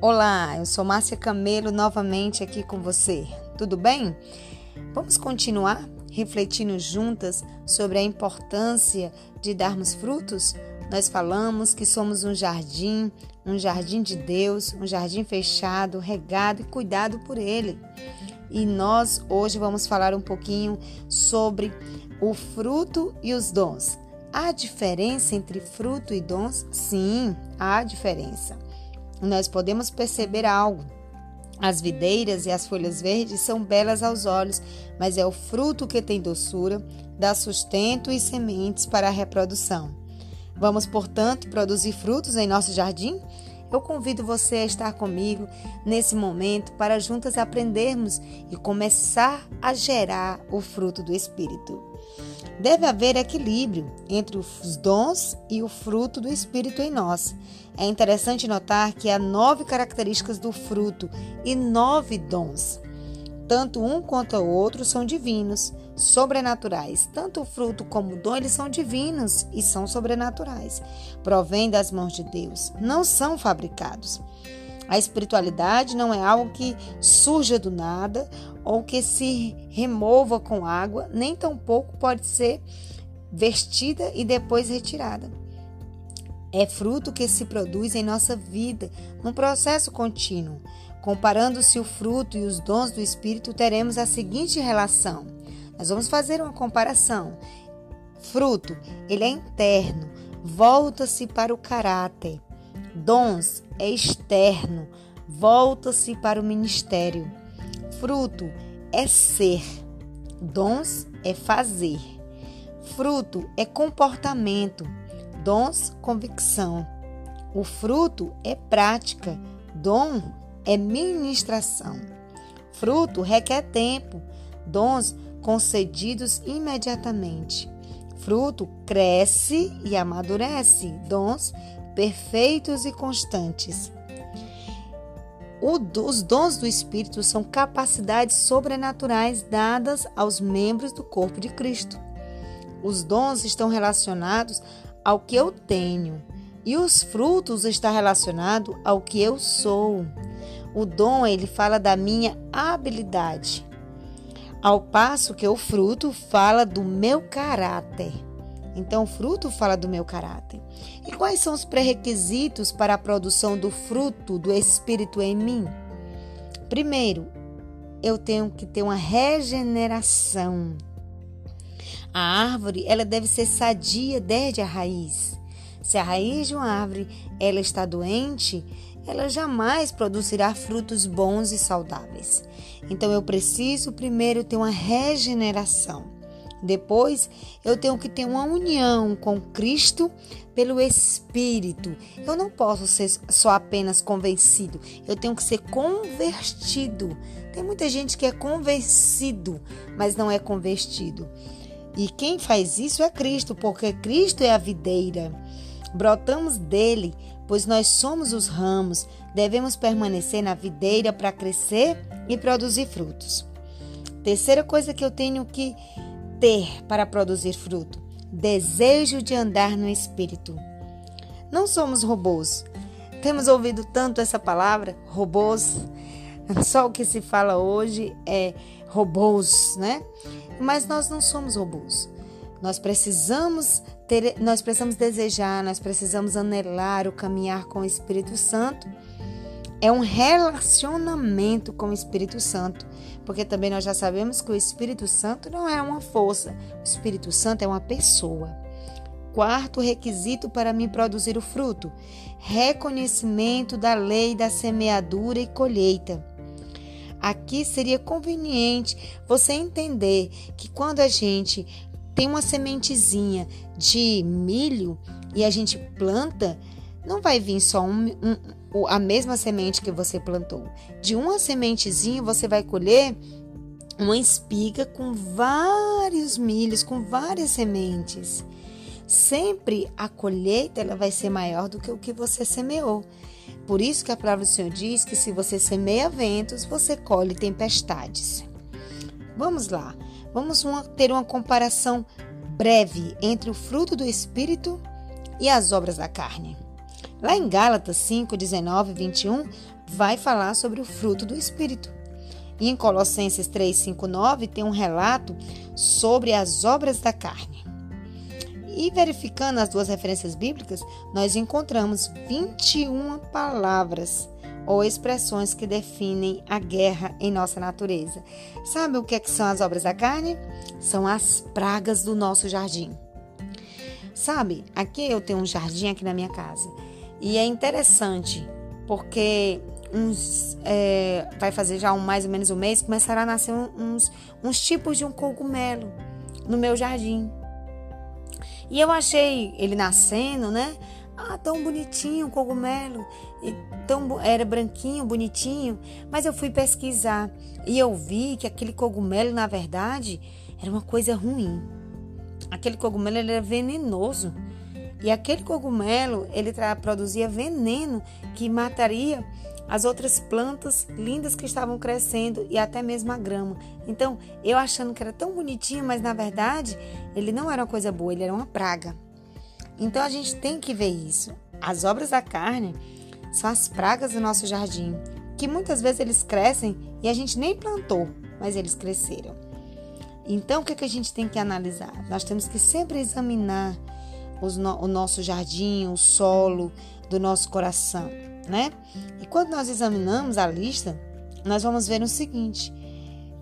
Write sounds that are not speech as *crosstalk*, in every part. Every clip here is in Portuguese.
Olá, eu sou Márcia Camelo novamente aqui com você. Tudo bem? Vamos continuar refletindo juntas sobre a importância de darmos frutos? Nós falamos que somos um jardim, um jardim de Deus, um jardim fechado, regado e cuidado por Ele. E nós hoje vamos falar um pouquinho sobre o fruto e os dons. Há diferença entre fruto e dons? Sim, há diferença nós podemos perceber algo. As videiras e as folhas verdes são belas aos olhos, mas é o fruto que tem doçura, dá sustento e sementes para a reprodução. Vamos, portanto, produzir frutos em nosso jardim? Eu convido você a estar comigo nesse momento para juntas aprendermos e começar a gerar o fruto do Espírito. Deve haver equilíbrio entre os dons e o fruto do Espírito em nós. É interessante notar que há nove características do fruto e nove dons. Tanto um quanto o outro são divinos, sobrenaturais. Tanto o fruto como o dom, eles são divinos e são sobrenaturais. Provém das mãos de Deus, não são fabricados. A espiritualidade não é algo que surja do nada ou que se remova com água, nem tampouco pode ser vestida e depois retirada. É fruto que se produz em nossa vida, num processo contínuo. Comparando-se o fruto e os dons do Espírito, teremos a seguinte relação. Nós vamos fazer uma comparação. Fruto, ele é interno, volta-se para o caráter. Dons é externo, volta-se para o ministério. Fruto é ser, dons é fazer. Fruto é comportamento, dons convicção. O fruto é prática, dom é ministração. Fruto requer tempo, dons concedidos imediatamente. Fruto cresce e amadurece, dons perfeitos e constantes. Os dons do Espírito são capacidades sobrenaturais dadas aos membros do corpo de Cristo. Os dons estão relacionados ao que eu tenho e os frutos estão relacionados ao que eu sou. O dom ele fala da minha habilidade, ao passo que o fruto fala do meu caráter. Então, o fruto fala do meu caráter. E quais são os pré-requisitos para a produção do fruto do Espírito em mim? Primeiro, eu tenho que ter uma regeneração. A árvore, ela deve ser sadia desde a raiz. Se a raiz de uma árvore ela está doente, ela jamais produzirá frutos bons e saudáveis. Então eu preciso primeiro ter uma regeneração. Depois, eu tenho que ter uma união com Cristo pelo Espírito. Eu não posso ser só apenas convencido, eu tenho que ser convertido. Tem muita gente que é convencido, mas não é convertido. E quem faz isso é Cristo, porque Cristo é a videira. Brotamos dele, pois nós somos os ramos. Devemos permanecer na videira para crescer e produzir frutos. Terceira coisa que eu tenho que ter para produzir fruto? Desejo de andar no Espírito. Não somos robôs. Temos ouvido tanto essa palavra, robôs. *laughs* Só o que se fala hoje é robôs, né? Mas nós não somos robôs. Nós precisamos ter, nós precisamos desejar, nós precisamos anelar o caminhar com o Espírito Santo é um relacionamento com o Espírito Santo, porque também nós já sabemos que o Espírito Santo não é uma força, o Espírito Santo é uma pessoa. Quarto requisito para me produzir o fruto: reconhecimento da lei da semeadura e colheita. Aqui seria conveniente você entender que quando a gente tem uma sementezinha de milho e a gente planta, não vai vir só um, um, a mesma semente que você plantou. De uma sementezinha você vai colher uma espiga com vários milhos, com várias sementes. Sempre a colheita ela vai ser maior do que o que você semeou. Por isso que a palavra do Senhor diz que se você semeia ventos, você colhe tempestades. Vamos lá, vamos uma, ter uma comparação breve entre o fruto do Espírito e as obras da carne. Lá em Gálatas 5, 19 e 21, vai falar sobre o fruto do Espírito. E em Colossenses 3, 5, 9 tem um relato sobre as obras da carne. E verificando as duas referências bíblicas, nós encontramos 21 palavras ou expressões que definem a guerra em nossa natureza. Sabe o que, é que são as obras da carne? São as pragas do nosso jardim. Sabe, aqui eu tenho um jardim aqui na minha casa e é interessante porque uns é, vai fazer já um, mais ou menos um mês começará a nascer uns, uns tipos de um cogumelo no meu jardim. E eu achei ele nascendo, né? Ah, tão bonitinho o cogumelo. Tão, era branquinho, bonitinho. Mas eu fui pesquisar e eu vi que aquele cogumelo, na verdade, era uma coisa ruim. Aquele cogumelo era venenoso. E aquele cogumelo, ele produzia veneno que mataria as outras plantas lindas que estavam crescendo e até mesmo a grama. Então, eu achando que era tão bonitinho, mas na verdade, ele não era uma coisa boa, ele era uma praga. Então a gente tem que ver isso. As obras da carne são as pragas do nosso jardim, que muitas vezes eles crescem e a gente nem plantou, mas eles cresceram. Então o que, é que a gente tem que analisar? Nós temos que sempre examinar no, o nosso jardim, o solo do nosso coração, né? E quando nós examinamos a lista, nós vamos ver o seguinte: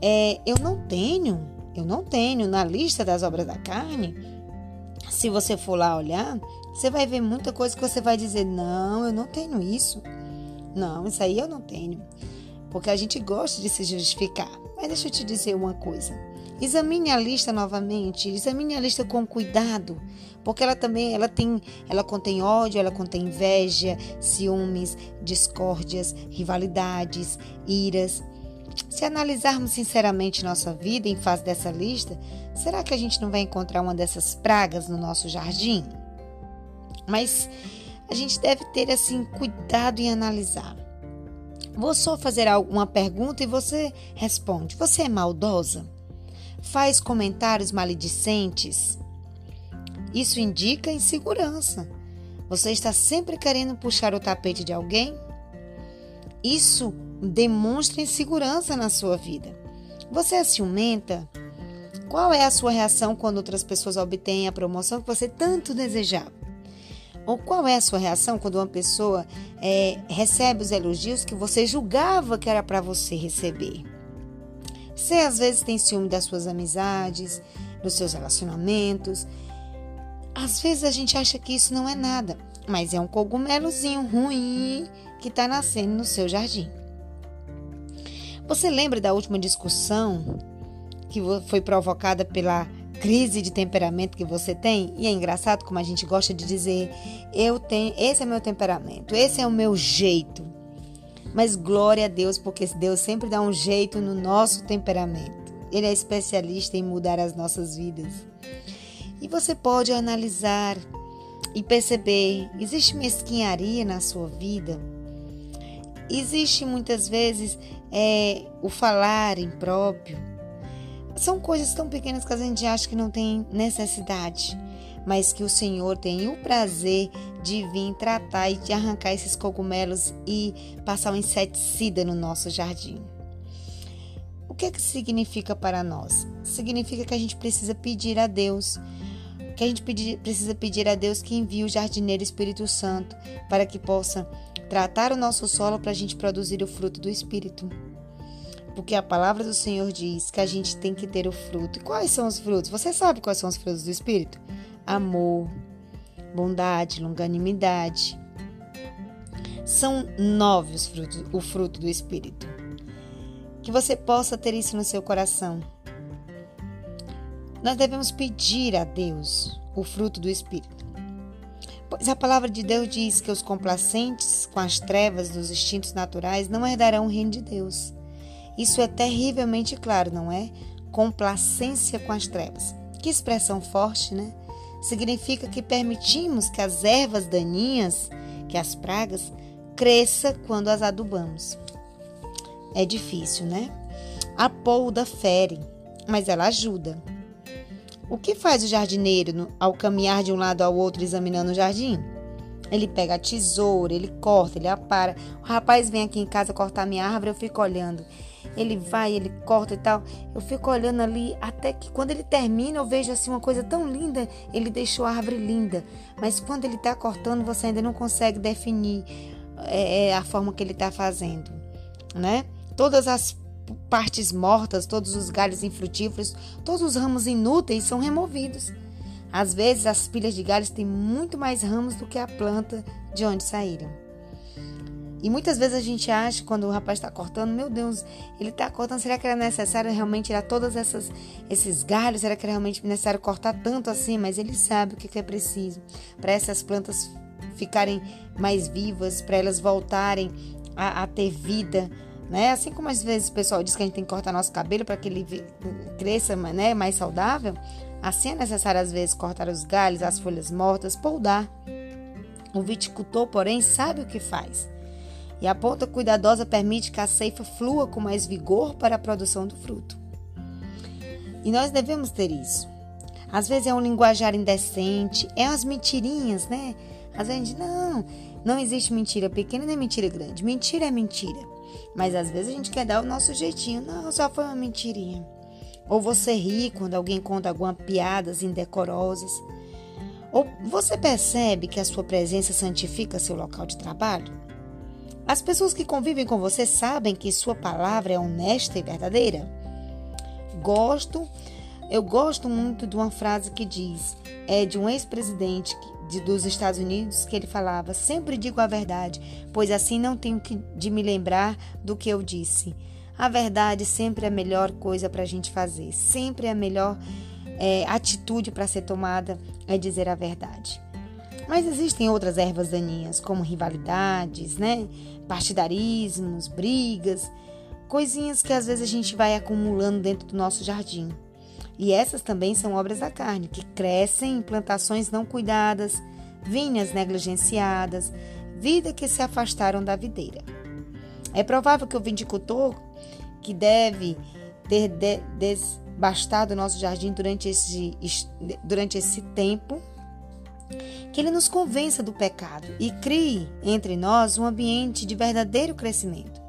é, eu não tenho, eu não tenho na lista das obras da carne se você for lá olhar, você vai ver muita coisa que você vai dizer: não, eu não tenho isso. Não, isso aí eu não tenho. Porque a gente gosta de se justificar. Mas deixa eu te dizer uma coisa. Examine a lista novamente, examine a lista com cuidado, porque ela também ela tem, ela contém ódio, ela contém inveja, ciúmes, discórdias, rivalidades, iras. Se analisarmos sinceramente nossa vida em face dessa lista, será que a gente não vai encontrar uma dessas pragas no nosso jardim? Mas a gente deve ter assim cuidado em analisar. Vou só fazer alguma pergunta e você responde. Você é maldosa? Faz comentários maledicentes? Isso indica insegurança. Você está sempre querendo puxar o tapete de alguém? Isso demonstra insegurança na sua vida. Você é ciumenta? Qual é a sua reação quando outras pessoas obtêm a promoção que você tanto desejava? Ou qual é a sua reação quando uma pessoa é, recebe os elogios que você julgava que era para você receber? Você às vezes tem ciúme das suas amizades, dos seus relacionamentos. Às vezes a gente acha que isso não é nada, mas é um cogumelozinho ruim que está nascendo no seu jardim. Você lembra da última discussão que foi provocada pela crise de temperamento que você tem? E é engraçado como a gente gosta de dizer: eu tenho, esse é meu temperamento, esse é o meu jeito. Mas glória a Deus, porque Deus sempre dá um jeito no nosso temperamento. Ele é especialista em mudar as nossas vidas. E você pode analisar e perceber: existe mesquinharia na sua vida? Existe muitas vezes é, o falar impróprio. São coisas tão pequenas que a gente acha que não tem necessidade, mas que o Senhor tem o prazer de vir tratar e de arrancar esses cogumelos e passar um inseticida no nosso jardim. O que, é que significa para nós? Significa que a gente precisa pedir a Deus que a gente pedir, precisa pedir a Deus que envie o jardineiro Espírito Santo para que possa tratar o nosso solo para a gente produzir o fruto do Espírito. Porque a palavra do Senhor diz que a gente tem que ter o fruto. E quais são os frutos? Você sabe quais são os frutos do Espírito? Amor, bondade, longanimidade. São nove os frutos, o fruto do Espírito. Que você possa ter isso no seu coração. Nós devemos pedir a Deus o fruto do Espírito. Pois a palavra de Deus diz que os complacentes com as trevas dos instintos naturais não herdarão o reino de Deus. Isso é terrivelmente claro, não é? Complacência com as trevas. Que expressão forte, né? Significa que permitimos que as ervas daninhas, que as pragas, cresça quando as adubamos. É difícil, né? A polda fere, mas ela ajuda. O que faz o jardineiro ao caminhar de um lado ao outro examinando o jardim? Ele pega a tesoura, ele corta, ele apara. O rapaz vem aqui em casa cortar minha árvore, eu fico olhando. Ele vai, ele corta e tal. Eu fico olhando ali até que quando ele termina, eu vejo assim uma coisa tão linda. Ele deixou a árvore linda, mas quando ele está cortando, você ainda não consegue definir é, é a forma que ele está fazendo, né? Todas as partes mortas, todos os galhos infrutíferos, todos os ramos inúteis são removidos. Às vezes, as pilhas de galhos têm muito mais ramos do que a planta de onde saíram. E muitas vezes a gente acha, quando o rapaz está cortando, meu Deus, ele está cortando, será que era necessário realmente tirar todos esses galhos? Será que era realmente necessário cortar tanto assim? Mas ele sabe o que é preciso para essas plantas ficarem mais vivas, para elas voltarem a, a ter vida, né? Assim como às vezes o pessoal diz que a gente tem que cortar nosso cabelo para que ele cresça né, mais saudável, assim é necessário às vezes cortar os galhos, as folhas mortas, poldar. O viticultor, porém, sabe o que faz. E a ponta cuidadosa permite que a ceifa flua com mais vigor para a produção do fruto. E nós devemos ter isso. Às vezes é um linguajar indecente, é umas mentirinhas, né? Às vezes não, não existe mentira pequena nem mentira grande. Mentira é mentira. Mas às vezes a gente quer dar o nosso jeitinho. Não, só foi uma mentirinha. Ou você ri quando alguém conta algumas piadas indecorosas. Ou você percebe que a sua presença santifica seu local de trabalho? As pessoas que convivem com você sabem que sua palavra é honesta e verdadeira? Gosto, eu gosto muito de uma frase que diz, é de um ex-presidente dos Estados Unidos que ele falava: "Sempre digo a verdade, pois assim não tenho que, de me lembrar do que eu disse." A verdade sempre é a melhor coisa para a gente fazer, sempre é a melhor é, atitude para ser tomada é dizer a verdade. Mas existem outras ervas daninhas, como rivalidades, né? partidarismos, brigas, coisinhas que às vezes a gente vai acumulando dentro do nosso jardim. E essas também são obras da carne, que crescem em plantações não cuidadas, vinhas negligenciadas, vida que se afastaram da videira. É provável que o vindicultor, que deve ter desbastado o nosso jardim durante esse, durante esse tempo, que ele nos convença do pecado e crie entre nós um ambiente de verdadeiro crescimento.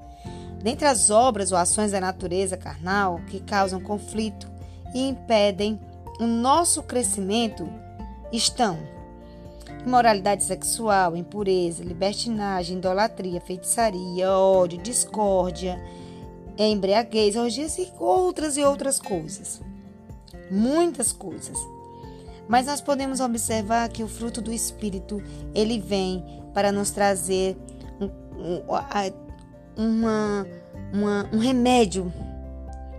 Dentre as obras ou ações da natureza carnal que causam conflito e impedem o nosso crescimento estão imoralidade sexual, impureza, libertinagem, idolatria, feitiçaria, ódio, discórdia, embriaguez, orgias e outras e outras coisas. Muitas coisas. Mas nós podemos observar que o fruto do Espírito, ele vem para nos trazer um, um, uma, uma, um remédio,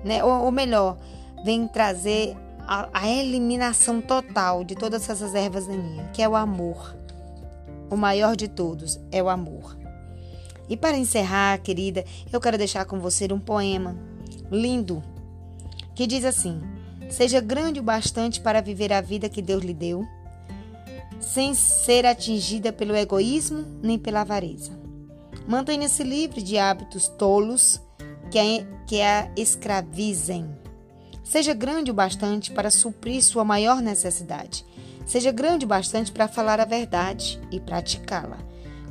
né? ou, ou melhor, vem trazer a, a, eliminação total de todas essas ervas daninhas, que é o amor. O maior de todos é o amor. E para encerrar, querida, eu quero deixar com você um poema lindo que diz assim: Seja grande o bastante para viver a vida que Deus lhe deu, sem ser atingida pelo egoísmo nem pela avareza. Mantenha-se livre de hábitos tolos que a, que a escravizem. Seja grande o bastante para suprir sua maior necessidade. Seja grande o bastante para falar a verdade e praticá-la.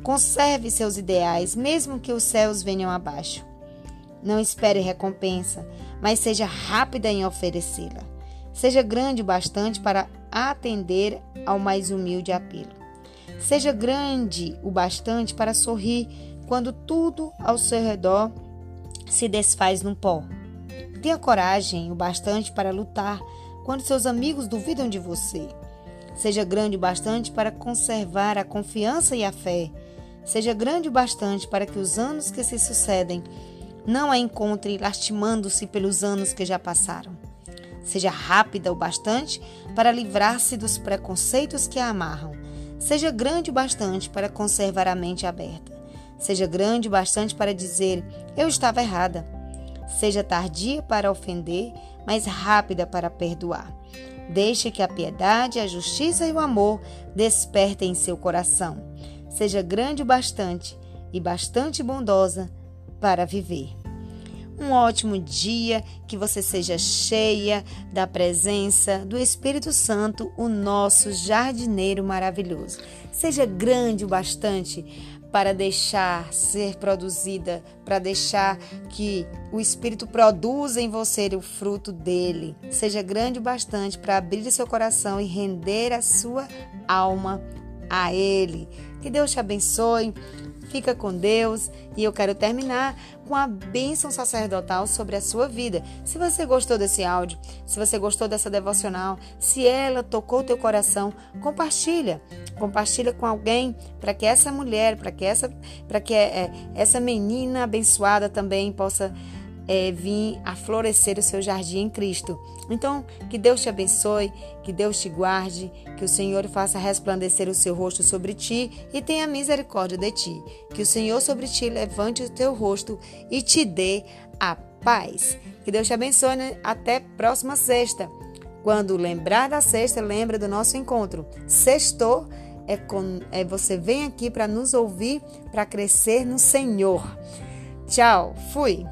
Conserve seus ideais, mesmo que os céus venham abaixo. Não espere recompensa, mas seja rápida em oferecê-la. Seja grande o bastante para atender ao mais humilde apelo. Seja grande o bastante para sorrir quando tudo ao seu redor se desfaz num pó. Tenha coragem o bastante para lutar quando seus amigos duvidam de você. Seja grande o bastante para conservar a confiança e a fé. Seja grande o bastante para que os anos que se sucedem não a encontre lastimando-se pelos anos que já passaram. Seja rápida o bastante para livrar-se dos preconceitos que a amarram. Seja grande o bastante para conservar a mente aberta. Seja grande o bastante para dizer: Eu estava errada. Seja tardia para ofender, mas rápida para perdoar. Deixe que a piedade, a justiça e o amor despertem em seu coração. Seja grande o bastante e bastante bondosa para viver. um ótimo dia, que você seja cheia da presença do Espírito Santo, o nosso jardineiro maravilhoso. Seja grande o bastante para deixar ser produzida, para deixar que o Espírito produza em você o fruto dele. Seja grande o bastante para abrir seu coração e render a sua alma a Ele. Que Deus te abençoe. Fica com Deus e eu quero terminar com a bênção sacerdotal sobre a sua vida. Se você gostou desse áudio, se você gostou dessa devocional, se ela tocou teu coração, compartilha. Compartilha com alguém para que essa mulher, para que essa, para que é, essa menina abençoada também possa é, vir a florescer o seu jardim em Cristo. Então, que Deus te abençoe, que Deus te guarde, que o Senhor faça resplandecer o seu rosto sobre ti e tenha misericórdia de ti. Que o Senhor sobre ti levante o teu rosto e te dê a paz. Que Deus te abençoe. Né? Até próxima sexta. Quando lembrar da sexta, lembra do nosso encontro. Sextou é, com, é você vem aqui para nos ouvir, para crescer no Senhor. Tchau, fui!